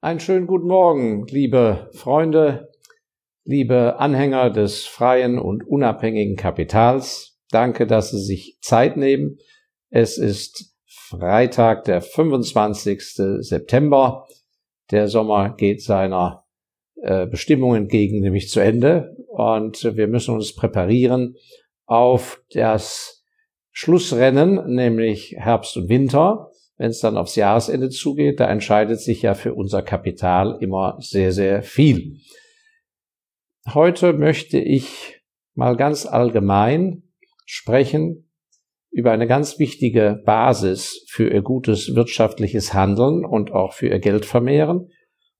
Einen schönen guten Morgen, liebe Freunde, liebe Anhänger des freien und unabhängigen Kapitals. Danke, dass Sie sich Zeit nehmen. Es ist Freitag, der 25. September. Der Sommer geht seiner äh, Bestimmung entgegen, nämlich zu Ende. Und wir müssen uns präparieren auf das Schlussrennen, nämlich Herbst und Winter wenn es dann aufs Jahresende zugeht, da entscheidet sich ja für unser Kapital immer sehr, sehr viel. Heute möchte ich mal ganz allgemein sprechen über eine ganz wichtige Basis für ihr gutes wirtschaftliches Handeln und auch für ihr Geldvermehren.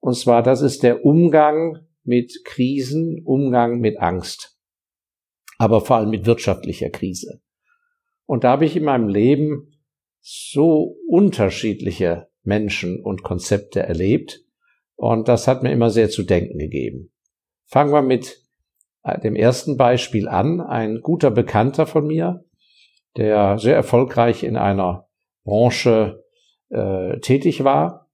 Und zwar, das ist der Umgang mit Krisen, Umgang mit Angst, aber vor allem mit wirtschaftlicher Krise. Und da habe ich in meinem Leben so unterschiedliche Menschen und Konzepte erlebt. Und das hat mir immer sehr zu denken gegeben. Fangen wir mit äh, dem ersten Beispiel an. Ein guter Bekannter von mir, der sehr erfolgreich in einer Branche äh, tätig war,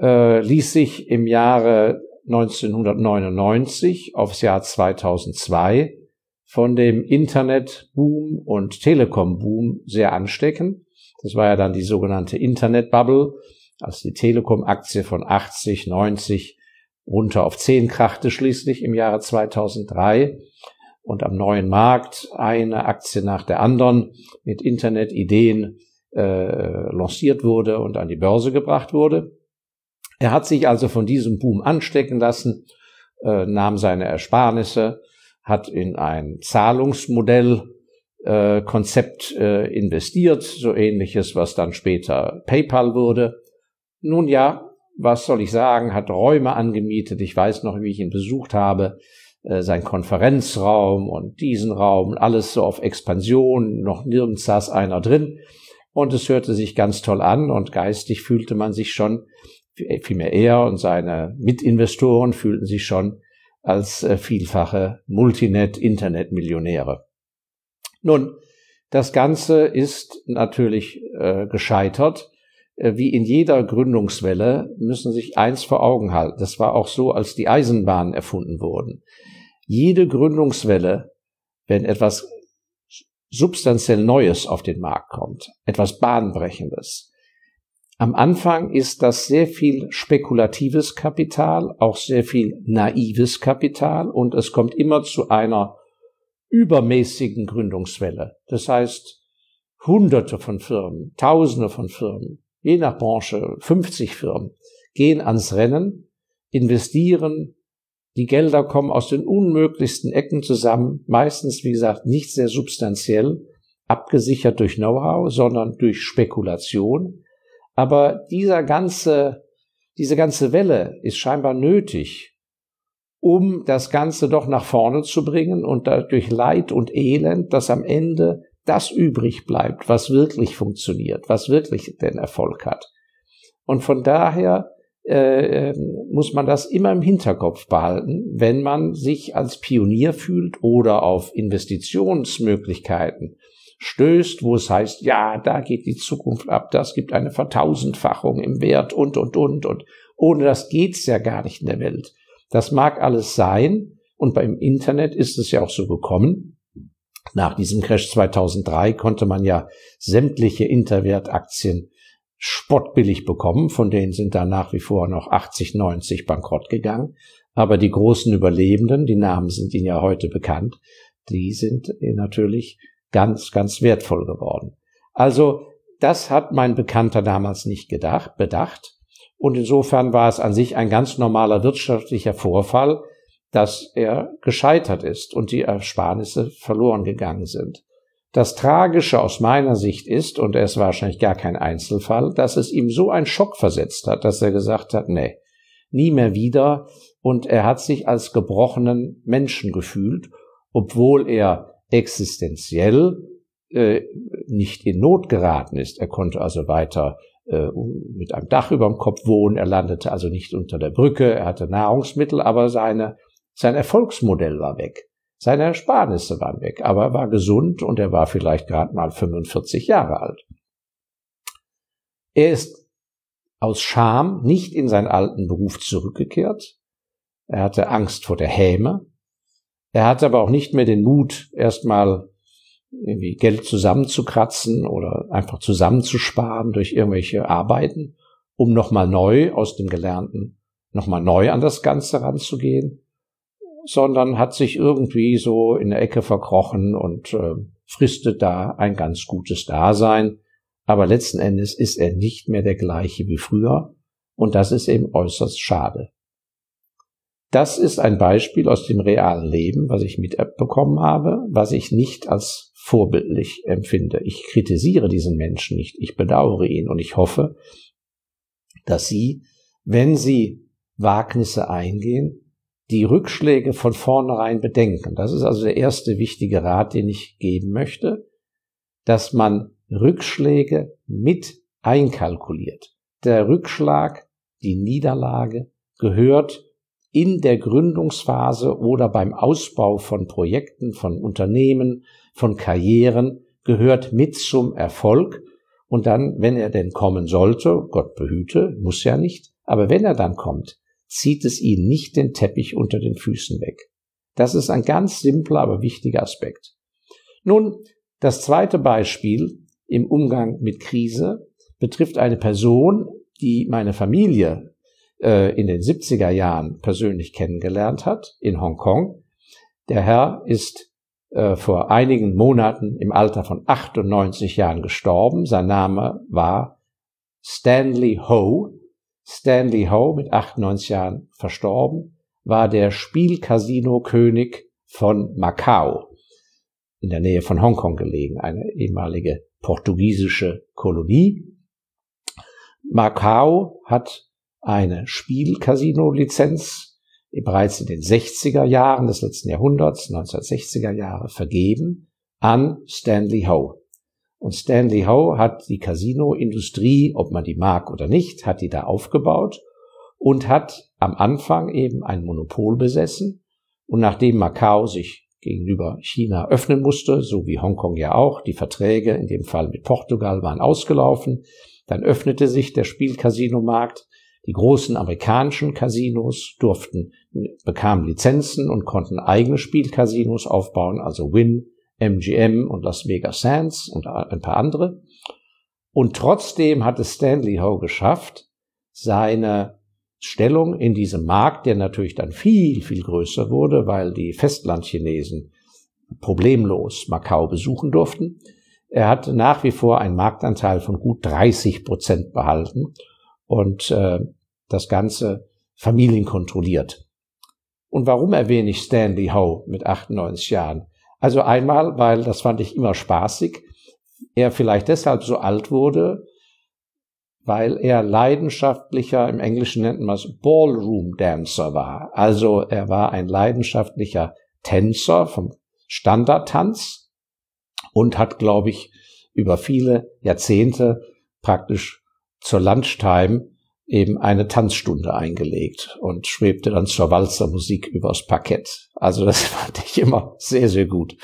äh, ließ sich im Jahre 1999 aufs Jahr 2002 von dem Internetboom und Telekom-Boom sehr anstecken das war ja dann die sogenannte Internet-Bubble, als die Telekom-Aktie von 80, 90 runter auf 10 krachte schließlich im Jahre 2003 und am neuen Markt eine Aktie nach der anderen mit Internetideen äh, lanciert wurde und an die Börse gebracht wurde. Er hat sich also von diesem Boom anstecken lassen, äh, nahm seine Ersparnisse, hat in ein Zahlungsmodell äh, Konzept äh, investiert, so ähnliches, was dann später PayPal wurde. Nun ja, was soll ich sagen, hat Räume angemietet. Ich weiß noch, wie ich ihn besucht habe, äh, sein Konferenzraum und diesen Raum, alles so auf Expansion, noch nirgends saß einer drin. Und es hörte sich ganz toll an und geistig fühlte man sich schon, vielmehr er und seine Mitinvestoren fühlten sich schon als äh, vielfache Multinet-Internet-Millionäre. Nun, das Ganze ist natürlich äh, gescheitert. Äh, wie in jeder Gründungswelle müssen sich eins vor Augen halten. Das war auch so, als die Eisenbahnen erfunden wurden. Jede Gründungswelle, wenn etwas substanziell Neues auf den Markt kommt, etwas Bahnbrechendes. Am Anfang ist das sehr viel spekulatives Kapital, auch sehr viel naives Kapital und es kommt immer zu einer übermäßigen Gründungswelle. Das heißt, Hunderte von Firmen, Tausende von Firmen, je nach Branche 50 Firmen, gehen ans Rennen, investieren, die Gelder kommen aus den unmöglichsten Ecken zusammen, meistens, wie gesagt, nicht sehr substanziell, abgesichert durch Know-how, sondern durch Spekulation. Aber dieser ganze, diese ganze Welle ist scheinbar nötig, um das Ganze doch nach vorne zu bringen und durch Leid und Elend, dass am Ende das übrig bleibt, was wirklich funktioniert, was wirklich den Erfolg hat. Und von daher äh, ähm, muss man das immer im Hinterkopf behalten, wenn man sich als Pionier fühlt oder auf Investitionsmöglichkeiten stößt, wo es heißt, ja, da geht die Zukunft ab, das gibt eine Vertausendfachung im Wert und, und, und, und. Ohne das geht's ja gar nicht in der Welt. Das mag alles sein. Und beim Internet ist es ja auch so gekommen. Nach diesem Crash 2003 konnte man ja sämtliche Interwertaktien spottbillig bekommen. Von denen sind da nach wie vor noch 80, 90 bankrott gegangen. Aber die großen Überlebenden, die Namen sind Ihnen ja heute bekannt, die sind natürlich ganz, ganz wertvoll geworden. Also, das hat mein Bekannter damals nicht gedacht, bedacht. Und insofern war es an sich ein ganz normaler wirtschaftlicher Vorfall, dass er gescheitert ist und die Ersparnisse verloren gegangen sind. Das Tragische aus meiner Sicht ist, und er ist wahrscheinlich gar kein Einzelfall, dass es ihm so einen Schock versetzt hat, dass er gesagt hat, nee, nie mehr wieder, und er hat sich als gebrochenen Menschen gefühlt, obwohl er existenziell äh, nicht in Not geraten ist. Er konnte also weiter mit einem Dach über dem Kopf wohnen. Er landete also nicht unter der Brücke. Er hatte Nahrungsmittel, aber seine, sein Erfolgsmodell war weg. Seine Ersparnisse waren weg. Aber er war gesund und er war vielleicht gerade mal 45 Jahre alt. Er ist aus Scham nicht in seinen alten Beruf zurückgekehrt. Er hatte Angst vor der Häme. Er hatte aber auch nicht mehr den Mut, erstmal irgendwie Geld zusammenzukratzen oder einfach zusammenzusparen durch irgendwelche Arbeiten, um nochmal neu aus dem Gelernten nochmal neu an das Ganze ranzugehen, sondern hat sich irgendwie so in der Ecke verkrochen und äh, fristet da ein ganz gutes Dasein. Aber letzten Endes ist er nicht mehr der gleiche wie früher und das ist eben äußerst schade. Das ist ein Beispiel aus dem realen Leben, was ich mitbekommen habe, was ich nicht als vorbildlich empfinde. Ich kritisiere diesen Menschen nicht, ich bedauere ihn und ich hoffe, dass Sie, wenn Sie Wagnisse eingehen, die Rückschläge von vornherein bedenken. Das ist also der erste wichtige Rat, den ich geben möchte, dass man Rückschläge mit einkalkuliert. Der Rückschlag, die Niederlage gehört in der Gründungsphase oder beim Ausbau von Projekten, von Unternehmen, von Karrieren gehört mit zum Erfolg. Und dann, wenn er denn kommen sollte, Gott behüte, muss ja nicht, aber wenn er dann kommt, zieht es ihn nicht den Teppich unter den Füßen weg. Das ist ein ganz simpler, aber wichtiger Aspekt. Nun, das zweite Beispiel im Umgang mit Krise betrifft eine Person, die meine Familie äh, in den 70er Jahren persönlich kennengelernt hat, in Hongkong. Der Herr ist äh, vor einigen Monaten im Alter von 98 Jahren gestorben. Sein Name war Stanley Ho. Stanley Ho, mit 98 Jahren verstorben, war der Spielcasino-König von Macau, in der Nähe von Hongkong gelegen, eine ehemalige portugiesische Kolonie. Macau hat eine Spielcasino-Lizenz bereits in den 60er Jahren des letzten Jahrhunderts, 1960er Jahre, vergeben an Stanley Ho. Und Stanley Ho hat die Casino-Industrie, ob man die mag oder nicht, hat die da aufgebaut und hat am Anfang eben ein Monopol besessen. Und nachdem Macau sich gegenüber China öffnen musste, so wie Hongkong ja auch, die Verträge in dem Fall mit Portugal waren ausgelaufen, dann öffnete sich der Spielcasino-Markt die großen amerikanischen Casinos durften, bekamen Lizenzen und konnten eigene Spielcasinos aufbauen, also Win, MGM und Las Vegas Sands und ein paar andere. Und trotzdem hat es Stanley Ho geschafft, seine Stellung in diesem Markt, der natürlich dann viel, viel größer wurde, weil die Festlandchinesen problemlos Macau besuchen durften. Er hat nach wie vor einen Marktanteil von gut 30 Prozent behalten und äh, das Ganze familienkontrolliert. Und warum erwähne ich Stanley Ho mit 98 Jahren? Also einmal, weil das fand ich immer spaßig. Er vielleicht deshalb so alt wurde, weil er leidenschaftlicher, im Englischen nennt man es Ballroom Dancer war. Also er war ein leidenschaftlicher Tänzer vom Standardtanz und hat, glaube ich, über viele Jahrzehnte praktisch zur Lunchtime eben eine Tanzstunde eingelegt und schwebte dann zur Walzermusik übers Parkett. Also das fand ich immer sehr, sehr gut.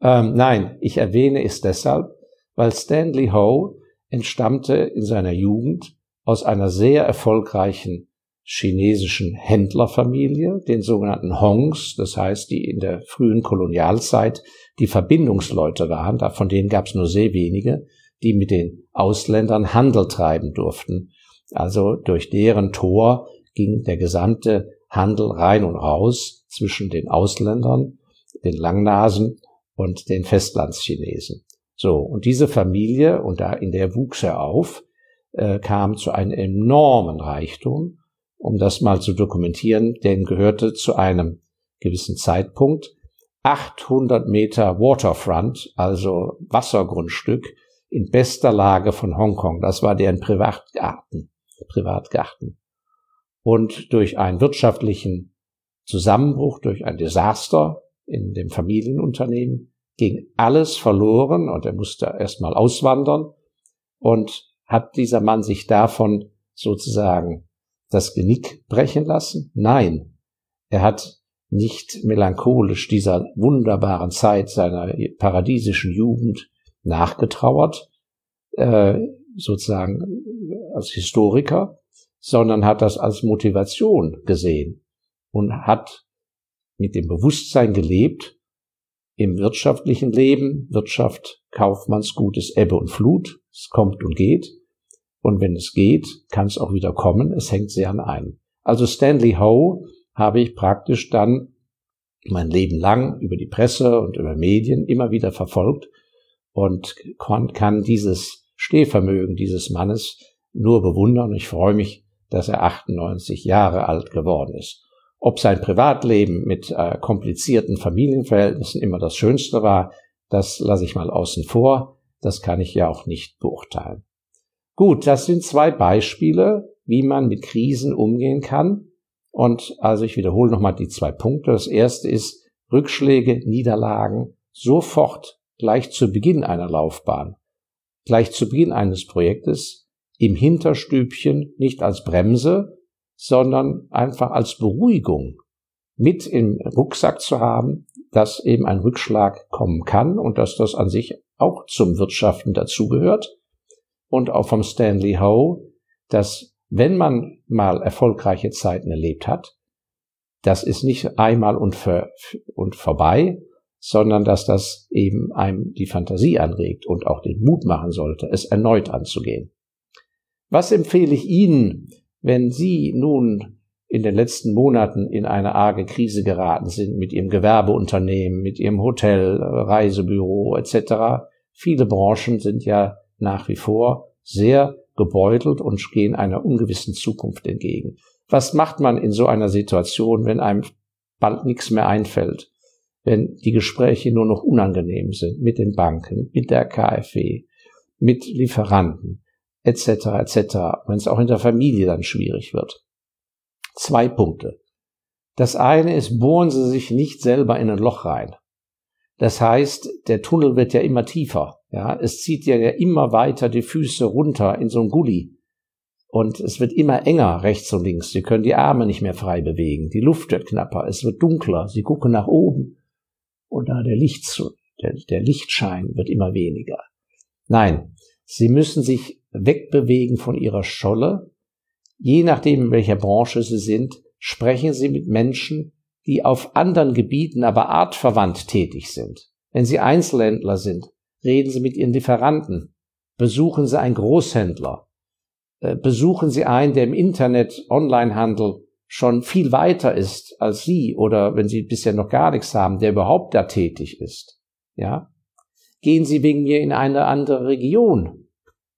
Ähm, nein, ich erwähne es deshalb, weil Stanley Ho entstammte in seiner Jugend aus einer sehr erfolgreichen chinesischen Händlerfamilie, den sogenannten Hongs, das heißt, die in der frühen Kolonialzeit die Verbindungsleute waren, von denen gab es nur sehr wenige, die mit den Ausländern Handel treiben durften also durch deren Tor ging der gesamte Handel rein und raus zwischen den Ausländern, den Langnasen und den Festlandschinesen. So, und diese Familie, und da in der wuchs er auf, äh, kam zu einem enormen Reichtum, um das mal zu dokumentieren, denn gehörte zu einem gewissen Zeitpunkt 800 Meter Waterfront, also Wassergrundstück, in bester Lage von Hongkong. Das war deren Privatgarten. Privatgarten. Und durch einen wirtschaftlichen Zusammenbruch, durch ein Desaster in dem Familienunternehmen ging alles verloren und er musste erstmal auswandern und hat dieser Mann sich davon sozusagen das Genick brechen lassen? Nein, er hat nicht melancholisch dieser wunderbaren Zeit seiner paradiesischen Jugend nachgetrauert, äh, sozusagen als Historiker, sondern hat das als Motivation gesehen und hat mit dem Bewusstsein gelebt, im wirtschaftlichen Leben, Wirtschaft, Kaufmannsgut ist Ebbe und Flut, es kommt und geht. Und wenn es geht, kann es auch wieder kommen, es hängt sehr an einem. Also Stanley Ho habe ich praktisch dann mein Leben lang über die Presse und über Medien immer wieder verfolgt und kann dieses Stehvermögen dieses Mannes nur bewundern. Ich freue mich, dass er 98 Jahre alt geworden ist. Ob sein Privatleben mit äh, komplizierten Familienverhältnissen immer das Schönste war, das lasse ich mal außen vor. Das kann ich ja auch nicht beurteilen. Gut, das sind zwei Beispiele, wie man mit Krisen umgehen kann. Und also ich wiederhole nochmal die zwei Punkte. Das erste ist Rückschläge, Niederlagen sofort gleich zu Beginn einer Laufbahn, gleich zu Beginn eines Projektes im Hinterstübchen nicht als Bremse, sondern einfach als Beruhigung mit im Rucksack zu haben, dass eben ein Rückschlag kommen kann und dass das an sich auch zum Wirtschaften dazugehört. Und auch vom Stanley Ho, dass wenn man mal erfolgreiche Zeiten erlebt hat, das ist nicht einmal und, für, und vorbei, sondern dass das eben einem die Fantasie anregt und auch den Mut machen sollte, es erneut anzugehen. Was empfehle ich Ihnen, wenn Sie nun in den letzten Monaten in eine arge Krise geraten sind mit Ihrem Gewerbeunternehmen, mit Ihrem Hotel, Reisebüro etc. Viele Branchen sind ja nach wie vor sehr gebeutelt und gehen einer ungewissen Zukunft entgegen. Was macht man in so einer Situation, wenn einem bald nichts mehr einfällt? Wenn die Gespräche nur noch unangenehm sind mit den Banken, mit der KfW, mit Lieferanten, etc., etc., wenn es auch in der Familie dann schwierig wird. Zwei Punkte. Das eine ist, bohren Sie sich nicht selber in ein Loch rein. Das heißt, der Tunnel wird ja immer tiefer. Ja, es zieht ja immer weiter die Füße runter in so ein Gully. Und es wird immer enger rechts und links. Sie können die Arme nicht mehr frei bewegen. Die Luft wird knapper. Es wird dunkler. Sie gucken nach oben. Und da der Licht, der, der Lichtschein wird immer weniger. Nein, Sie müssen sich wegbewegen von Ihrer Scholle. Je nachdem, in welcher Branche Sie sind, sprechen Sie mit Menschen, die auf anderen Gebieten aber artverwandt tätig sind. Wenn Sie Einzelhändler sind, reden Sie mit Ihren Lieferanten, besuchen Sie einen Großhändler, äh, besuchen Sie einen, der im Internet, Onlinehandel schon viel weiter ist als Sie oder wenn Sie bisher noch gar nichts haben, der überhaupt da tätig ist. Ja? Gehen Sie wegen mir in eine andere Region.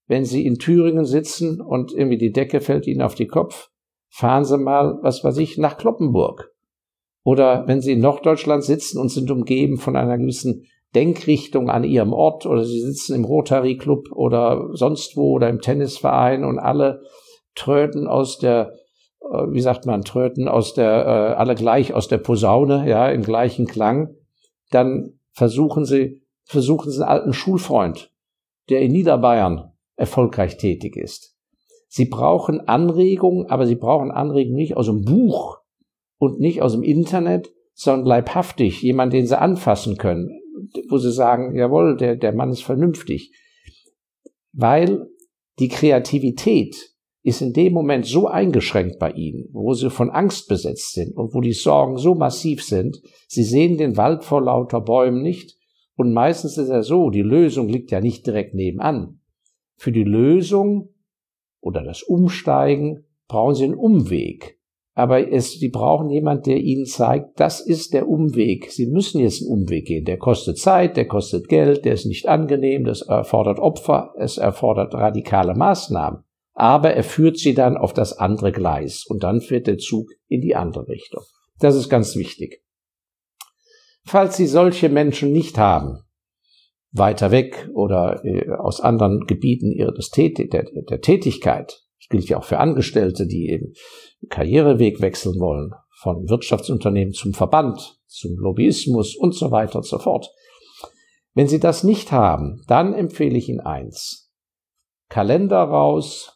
Wenn Sie in Thüringen sitzen und irgendwie die Decke fällt Ihnen auf den Kopf, fahren Sie mal, was weiß ich, nach Kloppenburg. Oder wenn Sie in Norddeutschland sitzen und sind umgeben von einer gewissen Denkrichtung an ihrem Ort oder sie sitzen im Rotary Club oder sonst wo oder im Tennisverein und alle tröten aus der, wie sagt man, tröten aus der, äh, alle gleich aus der Posaune, ja, im gleichen Klang, dann versuchen sie, versuchen sie einen alten Schulfreund, der in Niederbayern erfolgreich tätig ist. Sie brauchen Anregungen, aber sie brauchen Anregungen nicht aus dem Buch und nicht aus dem Internet, sondern leibhaftig, jemand, den sie anfassen können, wo sie sagen, jawohl, der, der Mann ist vernünftig. Weil die Kreativität ist in dem Moment so eingeschränkt bei ihnen, wo sie von Angst besetzt sind und wo die Sorgen so massiv sind, sie sehen den Wald vor lauter Bäumen nicht und meistens ist er so, die Lösung liegt ja nicht direkt nebenan. Für die Lösung oder das Umsteigen brauchen sie einen Umweg aber es, sie brauchen jemand, der ihnen zeigt, das ist der Umweg. Sie müssen jetzt einen Umweg gehen. Der kostet Zeit, der kostet Geld, der ist nicht angenehm, das erfordert Opfer, es erfordert radikale Maßnahmen. Aber er führt sie dann auf das andere Gleis und dann fährt der Zug in die andere Richtung. Das ist ganz wichtig. Falls Sie solche Menschen nicht haben, weiter weg oder äh, aus anderen Gebieten ihres Tät der, der Tätigkeit, das gilt ja auch für Angestellte, die eben Karriereweg wechseln wollen, von Wirtschaftsunternehmen zum Verband, zum Lobbyismus und so weiter und so fort. Wenn Sie das nicht haben, dann empfehle ich Ihnen eins. Kalender raus,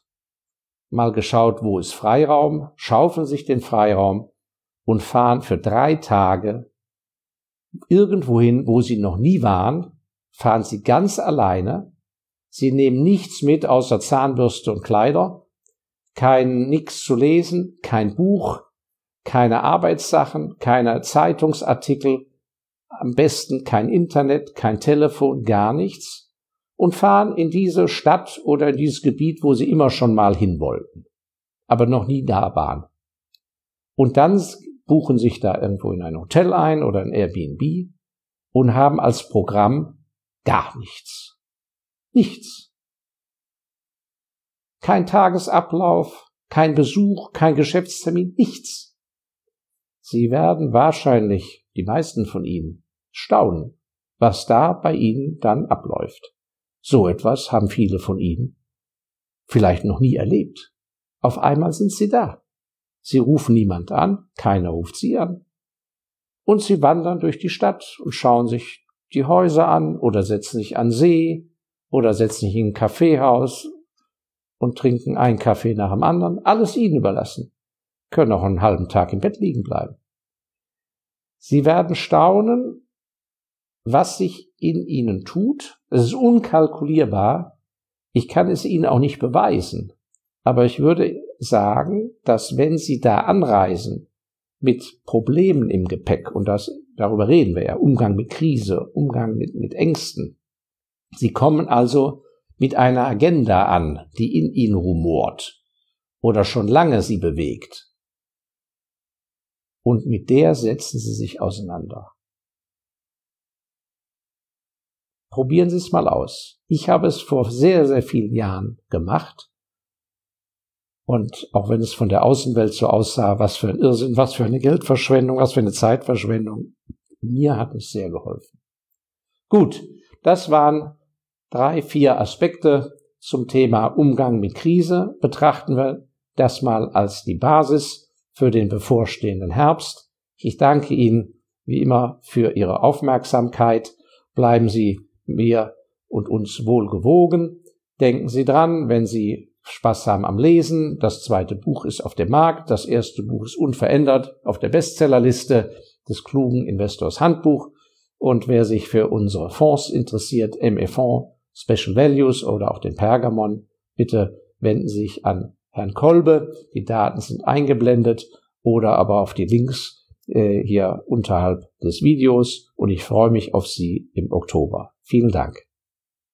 mal geschaut, wo ist Freiraum, schaufeln sich den Freiraum und fahren für drei Tage irgendwohin, wo Sie noch nie waren, fahren Sie ganz alleine. Sie nehmen nichts mit außer Zahnbürste und Kleider kein nix zu lesen, kein Buch, keine Arbeitssachen, keine Zeitungsartikel, am besten kein Internet, kein Telefon, gar nichts und fahren in diese Stadt oder in dieses Gebiet, wo sie immer schon mal hin wollten, aber noch nie da waren. Und dann buchen sich da irgendwo in ein Hotel ein oder ein Airbnb und haben als Programm gar nichts. Nichts. Kein Tagesablauf, kein Besuch, kein Geschäftstermin, nichts. Sie werden wahrscheinlich, die meisten von Ihnen, staunen, was da bei Ihnen dann abläuft. So etwas haben viele von Ihnen vielleicht noch nie erlebt. Auf einmal sind Sie da. Sie rufen niemand an, keiner ruft Sie an. Und Sie wandern durch die Stadt und schauen sich die Häuser an oder setzen sich an See oder setzen sich in ein Kaffeehaus und trinken einen Kaffee nach dem anderen. Alles Ihnen überlassen können auch einen halben Tag im Bett liegen bleiben. Sie werden staunen, was sich in ihnen tut. Es ist unkalkulierbar. Ich kann es Ihnen auch nicht beweisen. Aber ich würde sagen, dass wenn Sie da anreisen mit Problemen im Gepäck, und das, darüber reden wir ja, Umgang mit Krise, Umgang mit, mit Ängsten. Sie kommen also mit einer Agenda an, die in Ihnen rumort oder schon lange Sie bewegt und mit der setzen Sie sich auseinander. Probieren Sie es mal aus. Ich habe es vor sehr, sehr vielen Jahren gemacht. Und auch wenn es von der Außenwelt so aussah, was für ein Irrsinn, was für eine Geldverschwendung, was für eine Zeitverschwendung, mir hat es sehr geholfen. Gut, das waren drei, vier Aspekte zum Thema Umgang mit Krise. Betrachten wir das mal als die Basis für den bevorstehenden Herbst. Ich danke Ihnen wie immer für Ihre Aufmerksamkeit. Bleiben Sie mir und uns wohl gewogen. Denken Sie dran, wenn Sie Spaß haben am Lesen. Das zweite Buch ist auf dem Markt. Das erste Buch ist unverändert auf der Bestsellerliste des klugen Investors Handbuch. Und wer sich für unsere Fonds interessiert, ME Fonds, Special Values oder auch den Pergamon, bitte wenden Sie sich an Herrn Kolbe. Die Daten sind eingeblendet oder aber auf die Links äh, hier unterhalb des Videos und ich freue mich auf Sie im Oktober. Vielen Dank.